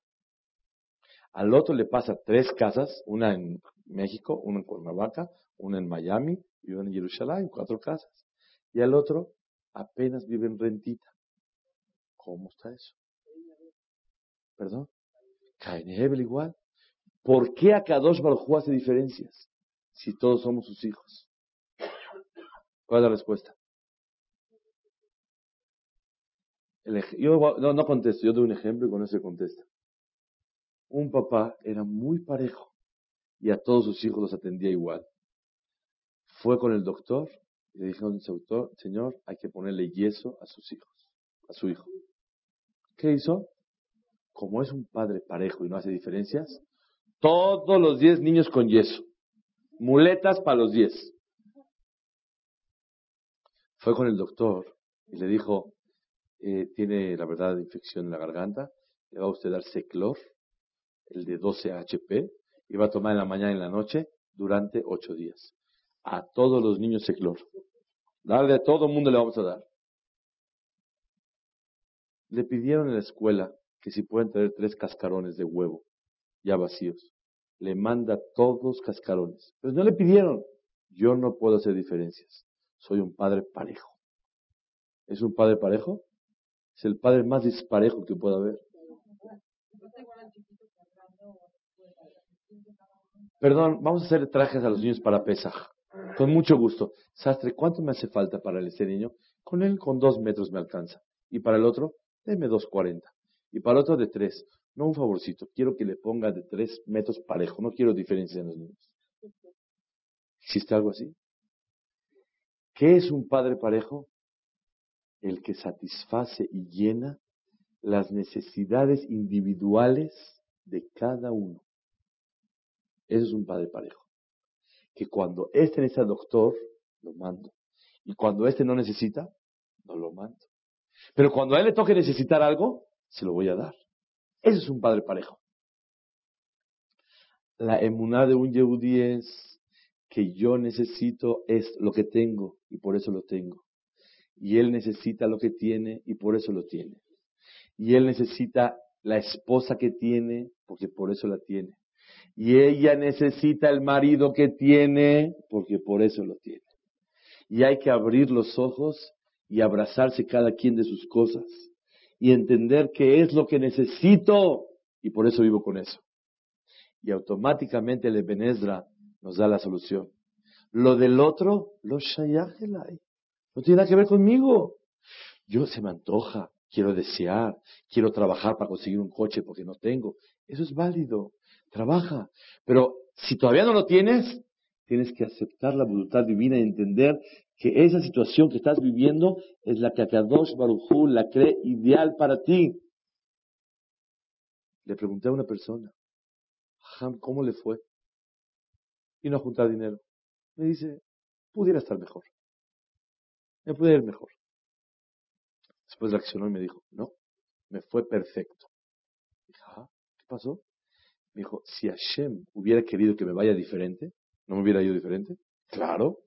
Al otro le pasa tres casas, una en México, una en Cuernavaca, una en Miami y una en Jerusalén, cuatro casas. Y al otro apenas vive en rentita. ¿Cómo está eso? ¿Perdón? Cain Hebel igual. ¿Por qué a Kadosh Baruj hace diferencias si todos somos sus hijos? ¿Cuál es la respuesta? yo no, no contesto, yo doy un ejemplo y con eso contesta. Un papá era muy parejo y a todos sus hijos los atendía igual. Fue con el doctor y le dijeron, señor, hay que ponerle yeso a sus hijos, a su hijo. ¿Qué hizo? Como es un padre parejo y no hace diferencias, todos los diez niños con yeso. Muletas para los diez. Fue con el doctor y le dijo, eh, tiene la verdad infección en la garganta, le va a usted dar seclor, el de 12 HP, y va a tomar en la mañana y en la noche durante ocho días. A todos los niños seclor. Darle a todo el mundo le vamos a dar. Le pidieron en la escuela que si pueden traer tres cascarones de huevo ya vacíos. Le manda todos cascarones. Pero no le pidieron. Yo no puedo hacer diferencias. Soy un padre parejo. ¿Es un padre parejo? Es el padre más disparejo que pueda haber. Perdón, vamos a hacer trajes a los niños para Pesaj. Con mucho gusto. Sastre, ¿cuánto me hace falta para ese niño? Con él, con dos metros me alcanza. Y para el otro, deme dos cuarenta. Y para el otro, de tres. No un favorcito. Quiero que le ponga de tres metros parejo. No quiero diferencia en los niños. ¿Existe algo así? ¿Qué es un padre parejo? el que satisface y llena las necesidades individuales de cada uno. Eso es un padre parejo. Que cuando este necesita doctor, lo mando. Y cuando este no necesita, no lo mando. Pero cuando a él le toque necesitar algo, se lo voy a dar. Eso es un padre parejo. La emuná de un yehudí es que yo necesito es lo que tengo y por eso lo tengo y él necesita lo que tiene y por eso lo tiene. Y él necesita la esposa que tiene porque por eso la tiene. Y ella necesita el marido que tiene porque por eso lo tiene. Y hay que abrir los ojos y abrazarse cada quien de sus cosas y entender qué es lo que necesito y por eso vivo con eso. Y automáticamente el Ebenezdra nos da la solución. Lo del otro, lo shayajelai. No tiene nada que ver conmigo. Yo se me antoja, quiero desear, quiero trabajar para conseguir un coche porque no tengo. Eso es válido. Trabaja. Pero si todavía no lo tienes, tienes que aceptar la voluntad divina y entender que esa situación que estás viviendo es la que Akadosh Barujú la cree ideal para ti. Le pregunté a una persona, ¿cómo le fue? Y no juntar dinero. Me dice, pudiera estar mejor me puede ir mejor. Después reaccionó y me dijo, no, me fue perfecto. Dije, ah, ¿qué pasó? Me dijo, si Hashem hubiera querido que me vaya diferente, ¿no me hubiera ido diferente? Claro,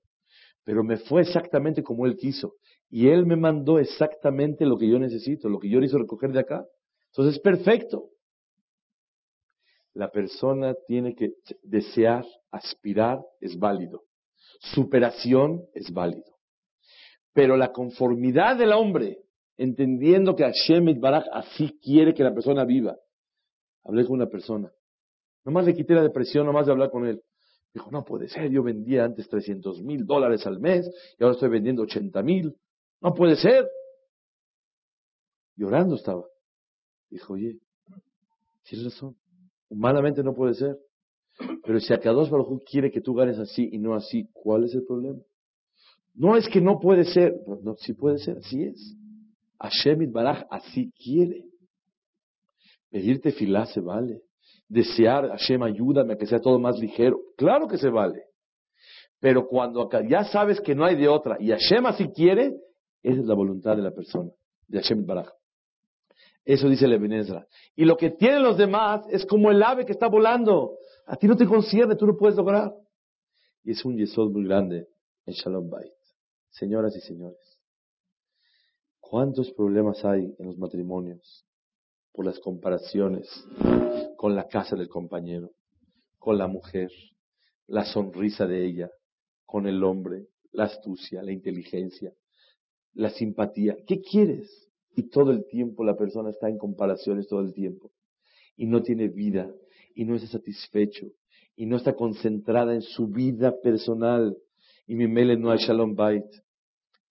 pero me fue exactamente como Él quiso. Y Él me mandó exactamente lo que yo necesito, lo que yo le hizo recoger de acá. Entonces es perfecto. La persona tiene que desear, aspirar, es válido. Superación es válido. Pero la conformidad del hombre, entendiendo que Hashem Baraj así quiere que la persona viva. Hablé con una persona. Nomás le quité la depresión, nomás de hablar con él. Dijo, no puede ser, yo vendía antes 300 mil dólares al mes y ahora estoy vendiendo 80 mil. No puede ser. Llorando estaba. Dijo, oye, tienes razón. Humanamente no puede ser. Pero si Akadosh Baruj quiere que tú ganes así y no así, ¿cuál es el problema? No es que no puede ser, no, sí puede ser, así es. Hashem Baraj así quiere. Pedirte filá se vale. Desear, Hashem, ayúdame a que sea todo más ligero. Claro que se vale. Pero cuando ya sabes que no hay de otra y Hashem así quiere, esa es la voluntad de la persona, de Hashem Baraj. Eso dice el Ebenezer. Y lo que tienen los demás es como el ave que está volando. A ti no te concierne, tú no puedes lograr. Y es un yesod muy grande en Shalom Bay. Señoras y señores, ¿cuántos problemas hay en los matrimonios por las comparaciones con la casa del compañero, con la mujer, la sonrisa de ella, con el hombre, la astucia, la inteligencia? la simpatía. ¿Qué quieres? Y todo el tiempo la persona está en comparaciones todo el tiempo. Y no tiene vida. Y no está satisfecho. Y no está concentrada en su vida personal. Y mi mele no hay shalom bait.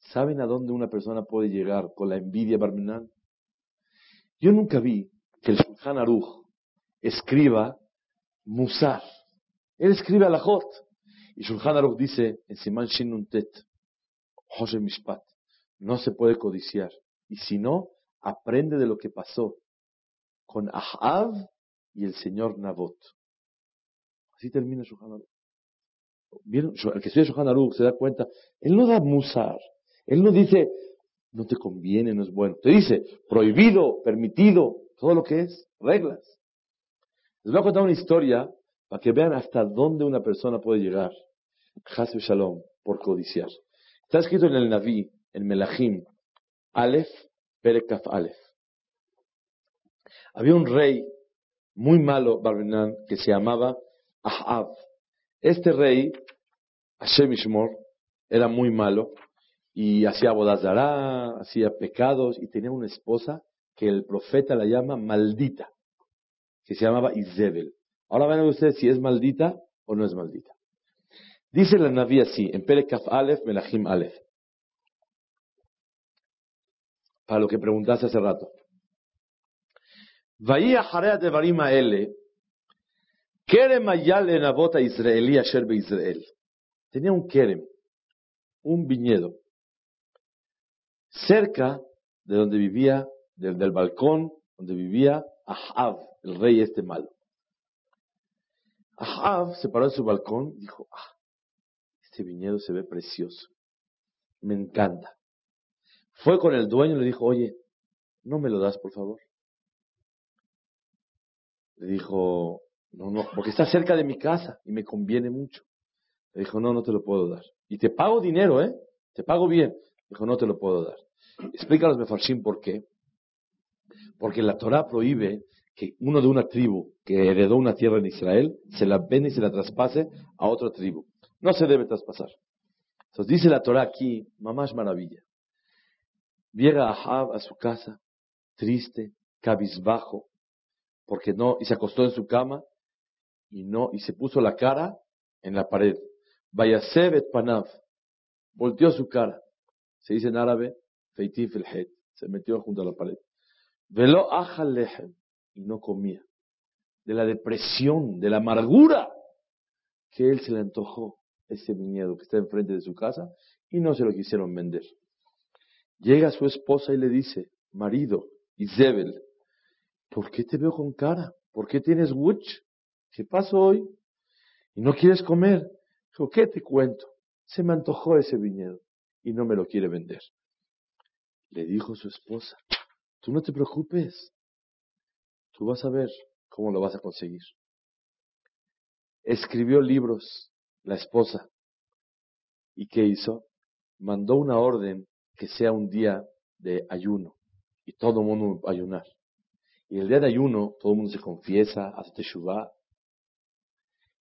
¿Saben a dónde una persona puede llegar con la envidia barmenal? Yo nunca vi que el Shulchan Aruch escriba Musar. Él escribe Alajot. Y Shulchan Aruch dice en Siman Shin Tet, José Mishpat, no se puede codiciar. Y si no, aprende de lo que pasó con Ahav y el señor Nabot. Así termina Shulchan Aruch. El que estudia Shulchan Aruch se da cuenta, él no da Musar. Él no dice, no te conviene, no es bueno. Te dice, prohibido, permitido, todo lo que es, reglas. Les voy a contar una historia para que vean hasta dónde una persona puede llegar. Hasbe Shalom, por codiciar. Está escrito en el Naví, en Melahim, Aleph, Perekaf Aleph. Había un rey muy malo, Barbinan, que se llamaba Ahab. Este rey, Hashem Ishmor, era muy malo y hacía bodazará, hacía pecados y tenía una esposa que el profeta la llama maldita, que se llamaba Izebel. Ahora ven ustedes si es maldita o no es maldita. Dice la Naví así, en Perekaf Aleph, Melachim Aleph. Para lo que preguntaste hace rato. Vaya Jarea de Barima Ele, Kerem Ayal en Israelí Asher Israel. Tenía un Kerem, un viñedo, cerca de donde vivía, del, del balcón donde vivía Ahab, el rey este malo. Ahab se paró en su balcón y dijo, ah, este viñedo se ve precioso, me encanta. Fue con el dueño y le dijo, oye, ¿no me lo das, por favor? Le dijo, no, no, porque está cerca de mi casa y me conviene mucho. Le dijo, no, no te lo puedo dar. Y te pago dinero, ¿eh? Te pago bien. Dijo, no te lo puedo dar. Explica los mefarshim por qué. Porque la Torah prohíbe que uno de una tribu que heredó una tierra en Israel se la vende y se la traspase a otra tribu. No se debe traspasar. Entonces dice la Torah aquí, mamás maravilla. Llega Ahab a su casa, triste, cabizbajo, porque no, y se acostó en su cama, y no, y se puso la cara en la pared. Vayaseb panav, volteó su cara, se dice en árabe, feitif el het, se metió junto a la pared. Velo ajal lehem, y no comía. De la depresión, de la amargura, que él se le antojó ese viñedo que está enfrente de su casa y no se lo quisieron vender. Llega su esposa y le dice, marido, Isabel, ¿por qué te veo con cara? ¿Por qué tienes wuch? ¿Qué pasó hoy? ¿Y no quieres comer? Dijo, ¿qué te cuento? Se me antojó ese viñedo y no me lo quiere vender. Le dijo su esposa, tú no te preocupes, tú vas a ver cómo lo vas a conseguir. Escribió libros la esposa. ¿Y qué hizo? Mandó una orden que sea un día de ayuno y todo el mundo ayunar. Y el día de ayuno todo el mundo se confiesa, hace teshuvah.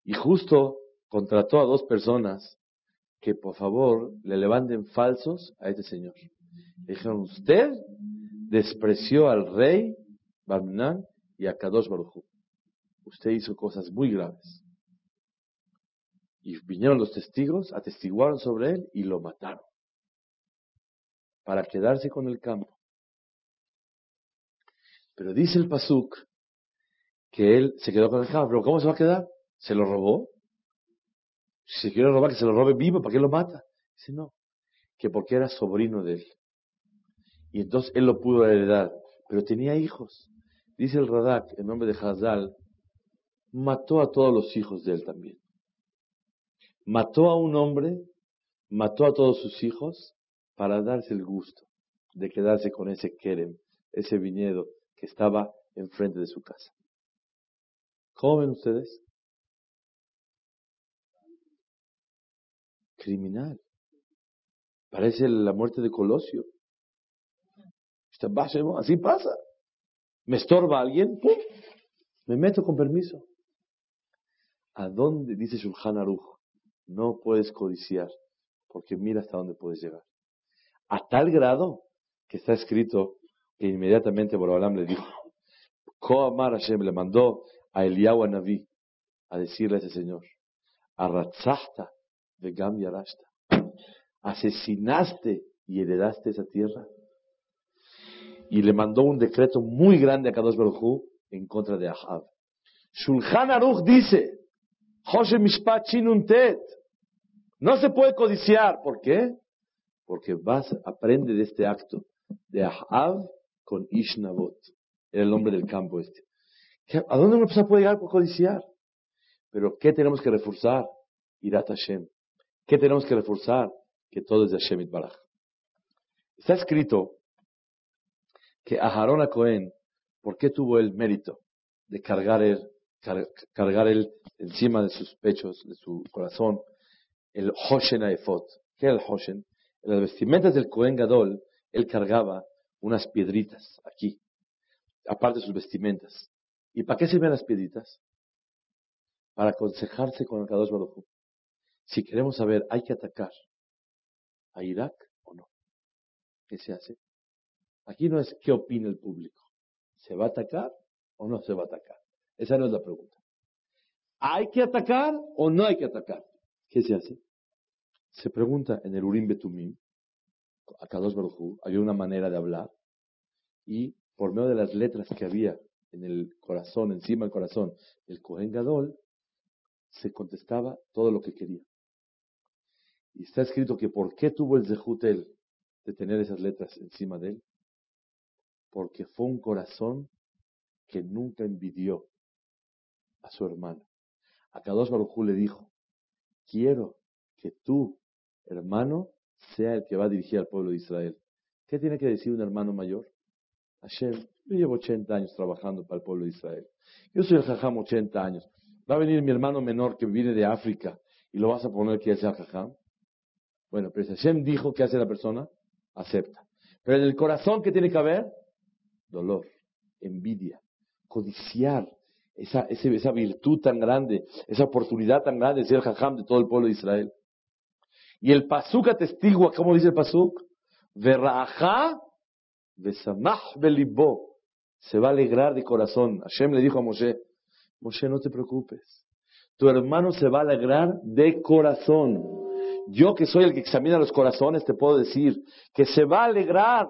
Y justo contrató a dos personas que por favor le levanten falsos a este señor. Le dijeron, usted despreció al rey Barminan y a Kadosh Baruj Usted hizo cosas muy graves. Y vinieron los testigos, atestiguaron sobre él y lo mataron. Para quedarse con el campo. Pero dice el Pasuk que él se quedó con el campo. ¿Pero cómo se va a quedar? ¿Se lo robó? Si se quiere robar, que se lo robe vivo, ¿para qué lo mata? Dice, no, que porque era sobrino de él. Y entonces él lo pudo heredar, pero tenía hijos. Dice el Radak, en nombre de Hazal, mató a todos los hijos de él también. Mató a un hombre, mató a todos sus hijos para darse el gusto de quedarse con ese kerem, ese viñedo que estaba enfrente de su casa. ¿Cómo ven ustedes? Criminal. Parece la muerte de Colosio. Así pasa. Me estorba alguien, ¡pum! me meto con permiso. ¿A dónde, dice Shulchan Aruch, no puedes codiciar? Porque mira hasta dónde puedes llegar. A tal grado que está escrito que inmediatamente Borobalam le dijo, Koamar Hashem le mandó a Eliyahu Naví a decirle a ese señor, Arratzachta de Gam Yarashta, asesinaste y heredaste esa tierra. Y le mandó un decreto muy grande a Kadosh Baruj en contra de Ahab. Shulchan Aruch dice, no se puede codiciar. ¿Por qué? Porque vas, aprende de este acto de Ahab con Ishnabot. Era el nombre del campo este. ¿A dónde una persona puede llegar por codiciar? Pero ¿qué tenemos que reforzar? Irat Hashem. ¿Qué tenemos que reforzar? Que todo es de Hashem. Está escrito que Aharon a Cohen, ¿por qué tuvo el mérito de cargar él, cargar él encima de sus pechos, de su corazón, el Hoshen Aefot? ¿Qué era el Hoshen? En las vestimentas del Cohen Gadol, él cargaba unas piedritas aquí, aparte de sus vestimentas. ¿Y para qué sirven las piedritas? Para aconsejarse con el Kadosh Baruj Si queremos saber, ¿hay que atacar a Irak o no? ¿Qué se hace? Aquí no es qué opina el público. ¿Se va a atacar o no se va a atacar? Esa no es la pregunta. ¿Hay que atacar o no hay que atacar? ¿Qué se hace? Se pregunta en el Urim Betumim, a Kadosh Baruj había una manera de hablar y por medio de las letras que había en el corazón, encima del corazón del Kohen Gadol, se contestaba todo lo que quería. Y está escrito que por qué tuvo el Zehut de tener esas letras encima de él. Porque fue un corazón que nunca envidió a su hermano. A Kadosh Baruj le dijo, quiero que tú, hermano, sea el que va a dirigir al pueblo de Israel. ¿Qué tiene que decir un hermano mayor? Hashem, yo llevo 80 años trabajando para el pueblo de Israel. Yo soy el jajam 80 años. Va a venir mi hermano menor que viene de África y lo vas a poner que sea jajam. Bueno, pero Hashem dijo que hace la persona, acepta. Pero en el corazón, ¿qué tiene que haber? Dolor, envidia, codiciar esa, esa virtud tan grande, esa oportunidad tan grande de ser jajam de todo el pueblo de Israel. Y el pasuk atestigua, ¿cómo dice el pasuk? Verraja besamach belibó. Se va a alegrar de corazón. Hashem le dijo a Moshe, Moshe, no te preocupes. Tu hermano se va a alegrar de corazón. Yo que soy el que examina los corazones, te puedo decir que se va a alegrar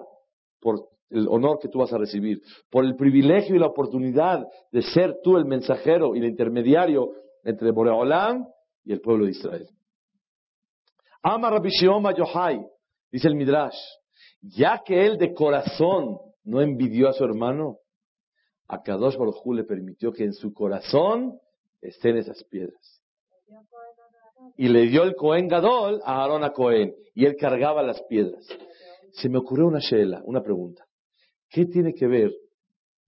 por el honor que tú vas a recibir, por el privilegio y la oportunidad de ser tú el mensajero y el intermediario entre Boreolam y el pueblo de Israel. Ama Rabbi Yohai, dice el Midrash, ya que él de corazón no envidió a su hermano, a Kadosh Baruj le permitió que en su corazón estén esas piedras. Y le dio el Cohen Gadol a Aarón a Cohen, y él cargaba las piedras. Se me ocurrió una shela, una pregunta. ¿Qué tiene que ver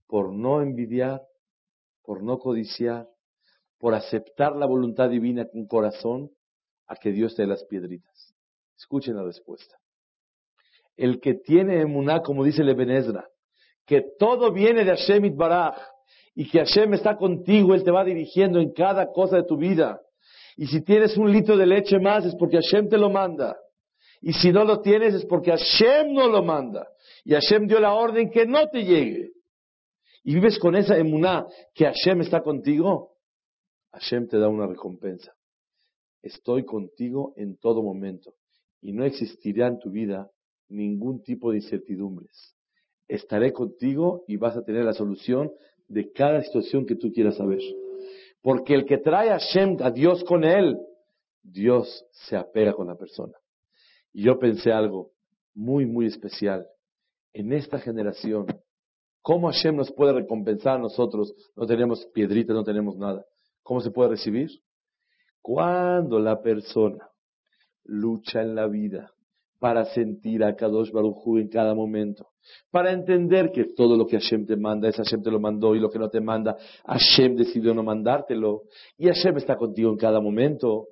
por no envidiar, por no codiciar, por aceptar la voluntad divina con corazón, a que Dios te dé las piedritas? Escuchen la respuesta. El que tiene emuná, como dice Lebenezra, que todo viene de Hashem Itbaraj y que Hashem está contigo, Él te va dirigiendo en cada cosa de tu vida. Y si tienes un litro de leche más es porque Hashem te lo manda. Y si no lo tienes es porque Hashem no lo manda. Y Hashem dio la orden que no te llegue. Y vives con esa emuná que Hashem está contigo. Hashem te da una recompensa estoy contigo en todo momento y no existirá en tu vida ningún tipo de incertidumbres. Estaré contigo y vas a tener la solución de cada situación que tú quieras saber. Porque el que trae a Hashem, a Dios con él, Dios se apega con la persona. Y yo pensé algo muy, muy especial. En esta generación, ¿cómo Hashem nos puede recompensar a nosotros? No tenemos piedritas, no tenemos nada. ¿Cómo se puede recibir? Cuando la persona lucha en la vida para sentir a Kadosh Baruj en cada momento, para entender que todo lo que Hashem te manda es Hashem te lo mandó y lo que no te manda, Hashem decidió no mandártelo y Hashem está contigo en cada momento.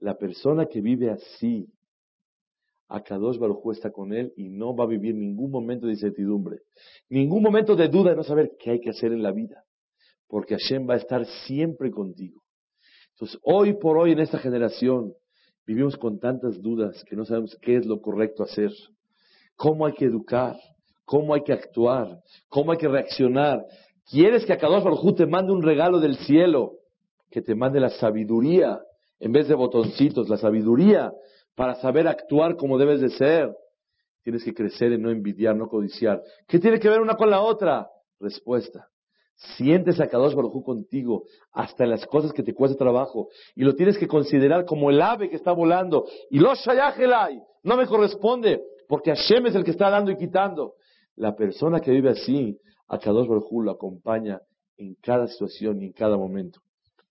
La persona que vive así, a Kadosh Baruj está con él y no va a vivir ningún momento de incertidumbre, ningún momento de duda de no saber qué hay que hacer en la vida, porque Hashem va a estar siempre contigo. Entonces, hoy por hoy en esta generación vivimos con tantas dudas que no sabemos qué es lo correcto hacer. cómo hay que educar, cómo hay que actuar, cómo hay que reaccionar. ¿Quieres que Akadosh Baruj te mande un regalo del cielo? Que te mande la sabiduría, en vez de botoncitos, la sabiduría para saber actuar como debes de ser. Tienes que crecer en no envidiar, no codiciar. ¿Qué tiene que ver una con la otra? Respuesta. Sientes a Kadosh Baruj contigo hasta las cosas que te cuesta trabajo y lo tienes que considerar como el ave que está volando. Y los shayajelai no me corresponde porque Hashem es el que está dando y quitando. La persona que vive así, a Kadosh Baruj lo acompaña en cada situación y en cada momento.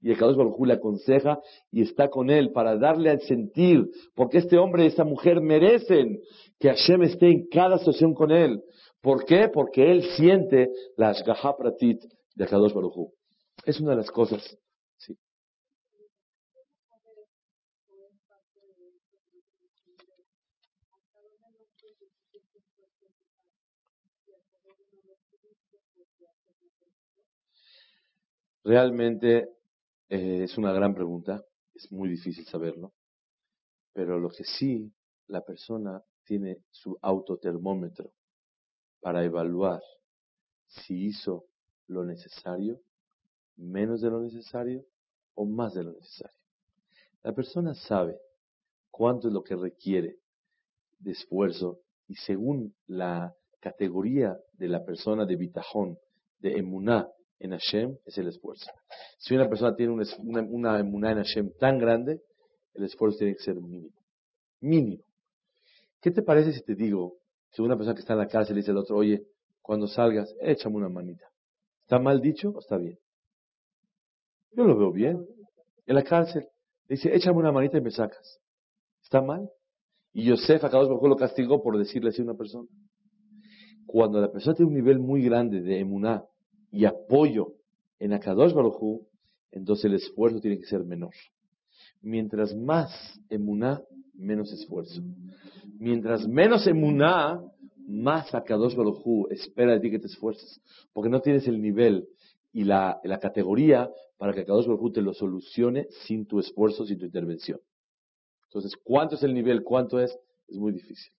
Y a Kadosh Baruj le aconseja y está con él para darle al sentir, porque este hombre y esta mujer merecen que Hashem esté en cada situación con él. ¿Por qué? Porque él siente la Ashgaha de Akadosh Baruj Es una de las cosas. Sí. Realmente eh, es una gran pregunta, es muy difícil saberlo, pero lo que sí la persona tiene su autotermómetro para evaluar si hizo lo necesario, menos de lo necesario o más de lo necesario. La persona sabe cuánto es lo que requiere de esfuerzo y según la categoría de la persona de bitajón, de emuná en Hashem, es el esfuerzo. Si una persona tiene una, una emuná en Hashem tan grande, el esfuerzo tiene que ser mínimo. Mínimo. ¿Qué te parece si te digo que una persona que está en la cárcel dice al otro, oye, cuando salgas, échame una manita? ¿Está mal dicho o está bien? Yo lo veo bien. En la cárcel, dice, échame una manita y me sacas. ¿Está mal? Y Yosef, acá lo castigó por decirle así a una persona. Cuando la persona tiene un nivel muy grande de emuná y apoyo en Akadosh Baruj entonces el esfuerzo tiene que ser menor. Mientras más emuná, menos esfuerzo. Mientras menos emuná, más Akadosh Baruj espera de ti que te esfuerces. Porque no tienes el nivel y la, la categoría para que Akadosh Baruj te lo solucione sin tu esfuerzo, sin tu intervención. Entonces, ¿cuánto es el nivel? ¿Cuánto es? Es muy difícil.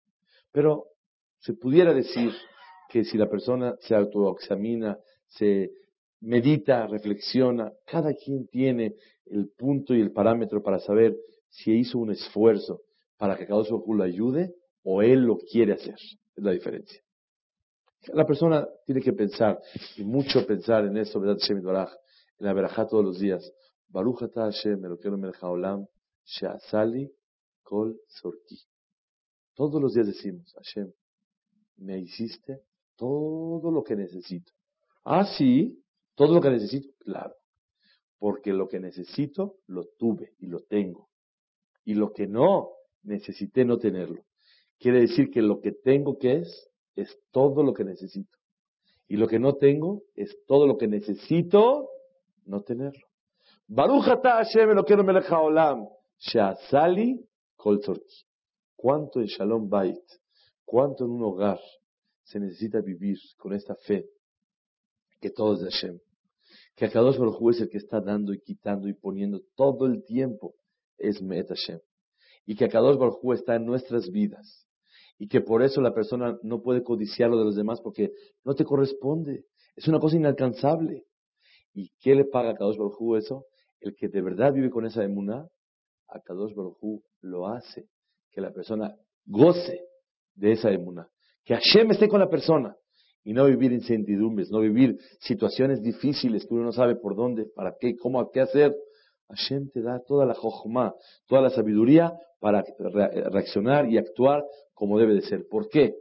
Pero se pudiera decir que si la persona se autoexamina, se medita, reflexiona, cada quien tiene el punto y el parámetro para saber si hizo un esfuerzo para que cada uno lo ayude o él lo quiere hacer. Es la diferencia. La persona tiene que pensar, y mucho pensar en esto, ¿verdad? Shem en la verajá todos los días. Baruch Hashem, Elokeinu melech haolam, kol sorki. Todos los días decimos, Hashem, me hiciste todo lo que necesito. Ah, sí, todo lo que necesito, claro. Porque lo que necesito, lo tuve y lo tengo. Y lo que no, necesité no tenerlo. Quiere decir que lo que tengo que es, es todo lo que necesito. Y lo que no tengo, es todo lo que necesito no tenerlo. Baruch ata Hashem quiero melech haolam, she'asali kol ¿Cuánto en Shalom Bait, cuánto en un hogar se necesita vivir con esta fe que todo es de Hashem? Que Akadosh Baruj es el que está dando y quitando y poniendo todo el tiempo, es Met Hashem y que Akadosh Baruj está en nuestras vidas y que por eso la persona no puede codiciar lo de los demás porque no te corresponde. Es una cosa inalcanzable. ¿Y qué le paga a Kadosh Baruj eso? El que de verdad vive con esa emuná, a Kadosh Baruj lo hace. Que la persona goce de esa emuná. Que Hashem esté con la persona. Y no vivir incertidumbres, no vivir situaciones difíciles que uno no sabe por dónde, para qué, cómo, qué hacer. Hashem te da toda la jochma, toda la sabiduría para reaccionar y actuar como debe de ser. ¿Por qué?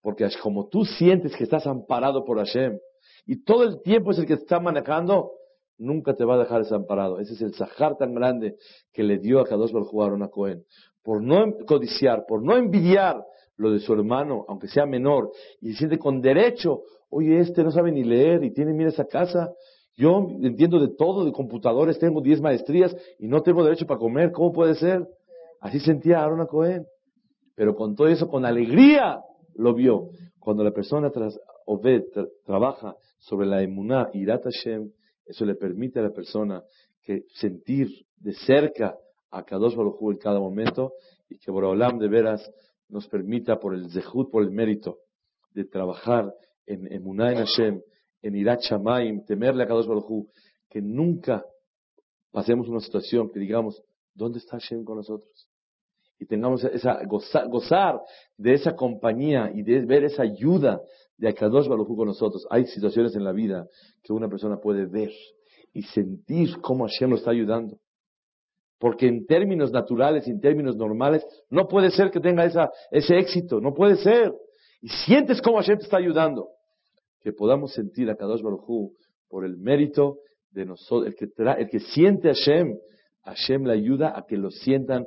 Porque como tú sientes que estás amparado por Hashem y todo el tiempo es el que te está manejando, nunca te va a dejar desamparado. Ese es el sahar tan grande que le dio a Kadosh Baruj a Cohen. Por no codiciar, por no envidiar lo de su hermano, aunque sea menor, y se siente con derecho, oye, este no sabe ni leer y tiene, mira esa casa, yo entiendo de todo, de computadores, tengo 10 maestrías y no tengo derecho para comer, ¿cómo puede ser? Así sentía Aaron Cohen. Pero con todo eso, con alegría, lo vio. Cuando la persona tras, Obed trabaja sobre la emuná, Irat Hashem, eso le permite a la persona que sentir de cerca a Kadosh Baruj en cada momento y que Borolam de veras nos permita por el zehut, por el mérito de trabajar en Emunah en Hashem, en Irat Shamayim, temerle a Kadosh Baruj que nunca pasemos una situación que digamos, ¿dónde está Hashem con nosotros? Y tengamos esa, gozar, de esa compañía y de ver esa ayuda de Akadosh Baruj con nosotros. Hay situaciones en la vida que una persona puede ver y sentir cómo Hashem lo está ayudando. Porque en términos naturales, en términos normales, no puede ser que tenga esa, ese éxito, no puede ser. Y sientes cómo Hashem te está ayudando. Que podamos sentir a Kadosh Baruj por el mérito de nosotros, el que, el que siente Hashem, Hashem le ayuda a que lo sientan